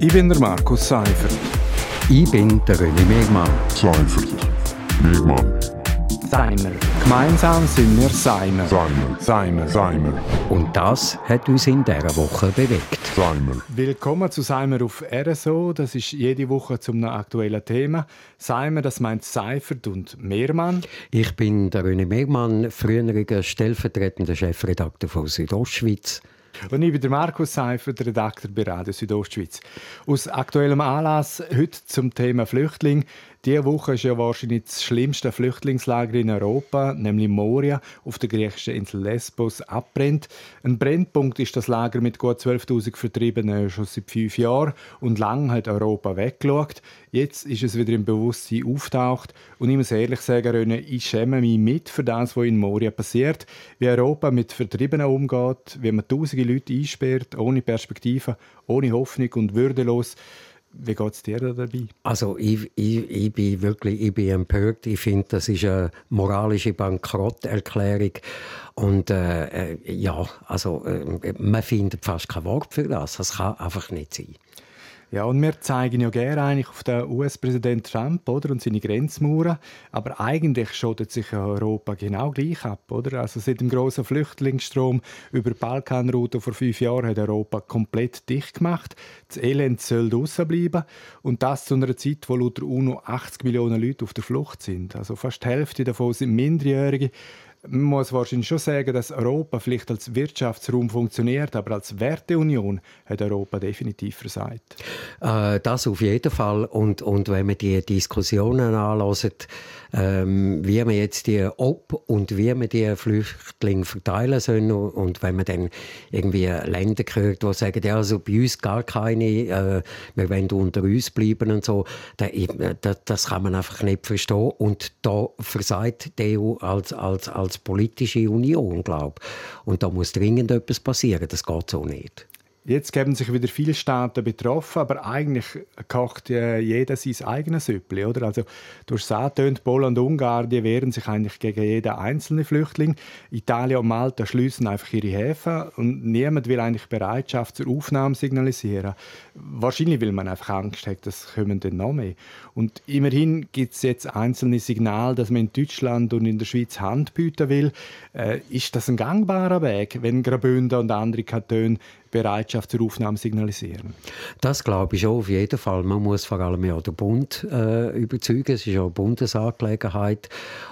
Ich bin der Markus Seifert. Ich bin der René Megmann. Seifert. Megmann. Seimer. Gemeinsam sind wir Seimer. Seimer. Seimer. Seimer. Und das hat uns in dieser Woche bewegt. Seimer. Willkommen zu Seimer auf RSO. Das ist jede Woche zum aktuellen Thema. Seimer, das meint Seifert und Mehrmann. Ich bin der René Megmann, früheriger stellvertretender Chefredakteur von Südostschweiz. Und ich bin der Markus Seifert, Redakteur bei Radio Südostschweiz. Aus aktuellem Anlass heute zum Thema Flüchtling. Diese Woche ist ja wahrscheinlich das schlimmste Flüchtlingslager in Europa, nämlich Moria auf der griechischen Insel Lesbos, abbrennt. Ein Brennpunkt ist das Lager mit gut 12.000 Vertriebenen schon seit fünf Jahren und lange hat Europa weggeschaut. Jetzt ist es wieder im Bewusstsein auftaucht und ich muss ehrlich sagen, Röne, ich schäme mich mit für das, was in Moria passiert, wie Europa mit Vertriebenen umgeht, wie man tausende Leute einsperrt, ohne Perspektive, ohne Hoffnung und würdelos. Wie geht es dir da dabei? Also ich, ich, ich bin wirklich ich bin empört. Ich finde, das ist eine moralische Bankrotterklärung. Und äh, äh, ja, also äh, man findet fast kein Wort für das. Das kann einfach nicht sein. Ja, und wir zeigen ja gerne eigentlich auf den US-Präsident Trump oder, und seine Grenzmauern. Aber eigentlich schottet sich Europa genau gleich ab. Oder? Also seit dem grossen Flüchtlingsstrom über die Balkanroute vor fünf Jahren hat Europa komplett dicht gemacht. Das Elend soll draussen bleiben. Und das zu einer Zeit, wo laut der UNO 80 Millionen Leute auf der Flucht sind. Also fast die Hälfte davon sind Minderjährige. Man muss wahrscheinlich schon sagen, dass Europa vielleicht als Wirtschaftsraum funktioniert, aber als Werteunion hat Europa definitiv versagt. Äh, das auf jeden Fall. Und, und wenn man die Diskussionen anlässt, ähm, wie man jetzt die ob und wie man die Flüchtlinge verteilen sollen und wenn man dann irgendwie Länder hört, die sagen, ja, also bei uns gar keine, äh, wir wollen unter uns bleiben und so, das, das kann man einfach nicht verstehen und da versagt die EU als, als, als politische Union, glaube Und da muss dringend etwas passieren, das geht so nicht. Jetzt geben sich wieder viele Staaten betroffen, aber eigentlich kocht äh, jeder sein eigenes Süppli, oder? Also, du hast angetönt, Polen und Ungarn die wehren sich eigentlich gegen jeden einzelnen Flüchtling. Italien und Malta schließen einfach ihre Häfen und niemand will eigentlich Bereitschaft zur Aufnahme signalisieren. Wahrscheinlich will man einfach Angst haben, das kommen dann noch mehr. Und immerhin gibt es jetzt einzelne Signale, dass man in Deutschland und in der Schweiz Hand bieten will. Äh, ist das ein gangbarer Weg, wenn Graubünden und andere Kantone Bereitschaft zur Aufnahme signalisieren. Das glaube ich schon auf jeden Fall. Man muss vor allem ja den Bund äh, überzeugen. Es ist ja eine Bundesangelegenheit.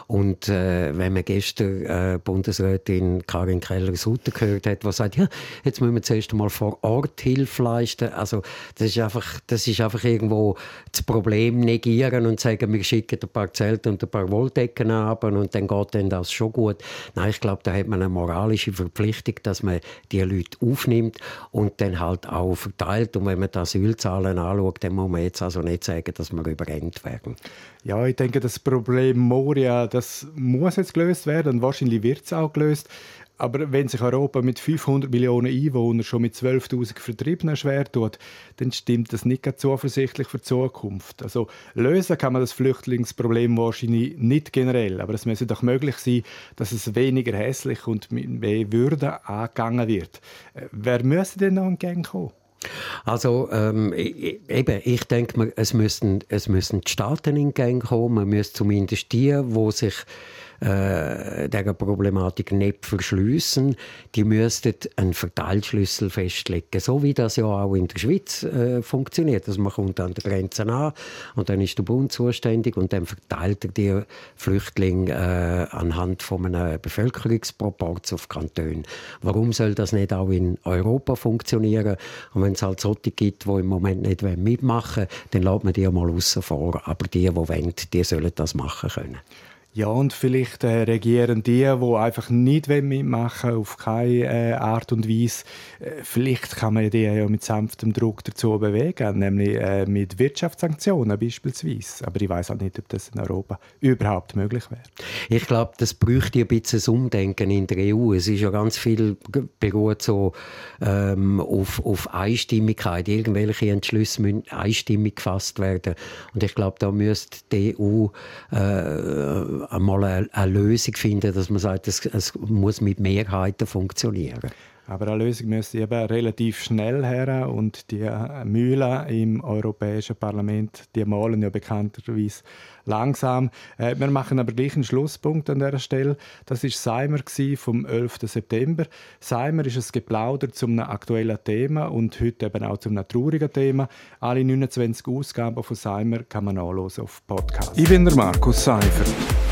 Und äh, wenn man gestern äh, Bundesrätin Karin Keller-Sutter gehört hat, die sagt, ja, jetzt müssen wir zuerst einmal vor Ort Hilfe leisten. Also das ist einfach, das ist einfach irgendwo das Problem negieren und sagen, wir schicken ein paar Zelte und ein paar Wolldecken ab und dann geht dann das schon gut. Nein, ich glaube, da hat man eine moralische Verpflichtung, dass man die Leute aufnimmt und dann halt auch verteilt. Und wenn man die Asylzahlen anschaut, dann muss man jetzt also nicht sagen, dass wir überrennt werden. Ja, ich denke, das Problem Moria, das muss jetzt gelöst werden und wahrscheinlich wird es auch gelöst. Aber wenn sich Europa mit 500 Millionen Einwohnern schon mit 12.000 Vertriebenen schwer tut, dann stimmt das nicht zuversichtlich für die Zukunft. Also lösen kann man das Flüchtlingsproblem wahrscheinlich nicht generell, aber es müsste doch möglich sein, dass es weniger hässlich und mit mehr Würde angegangen wird. Äh, wer müsste denn noch entgegenkommen? Also ähm, eben, ich denke, es müssen, es müssen die Staaten in Gang kommen, man müsste zumindest die, wo sich äh, dieser Problematik nicht verschliessen. Die müssten einen Verteilschlüssel festlegen, so wie das ja auch in der Schweiz äh, funktioniert. Also man kommt an der Grenze an und dann ist der Bund zuständig und dann verteilt er die Flüchtlinge äh, anhand von einem Bevölkerungsproports auf Kantone. Warum soll das nicht auch in Europa funktionieren? Und wenn es halt solche gibt, die im Moment nicht mitmachen wollen, dann lässt man die mal außen vor. Aber die, die wollen, die sollen das machen können. Ja, und vielleicht äh, regieren die, die einfach nicht mitmachen auf keine äh, Art und Weise. Äh, vielleicht kann man die ja mit sanftem Druck dazu bewegen, nämlich äh, mit Wirtschaftssanktionen beispielsweise. Aber ich weiß auch nicht, ob das in Europa überhaupt möglich wäre. Ich glaube, das bräuchte ein bisschen das Umdenken in der EU. Es ist ja ganz viel beruht so ähm, auf, auf Einstimmigkeit. Irgendwelche Entschlüsse müssen einstimmig gefasst werden. Und ich glaube, da müsste die EU äh, einmal eine, eine, Lösung finden, dass man sagt, es, es muss mit Mehrheiten funktionieren. Aber eine Lösung müsste eben relativ schnell her und die Mühlen im Europäischen Parlament, die malen ja bekannterweise langsam. Äh, wir machen aber gleich einen Schlusspunkt an dieser Stelle. Das ist Seimer vom 11. September. Seimer ist ein Geplauder zum aktuellen Thema und heute eben auch zum traurigen Thema. Alle 29 Ausgaben von Seimer kann man nachlesen auf Podcast. Ich bin der Markus Seifert.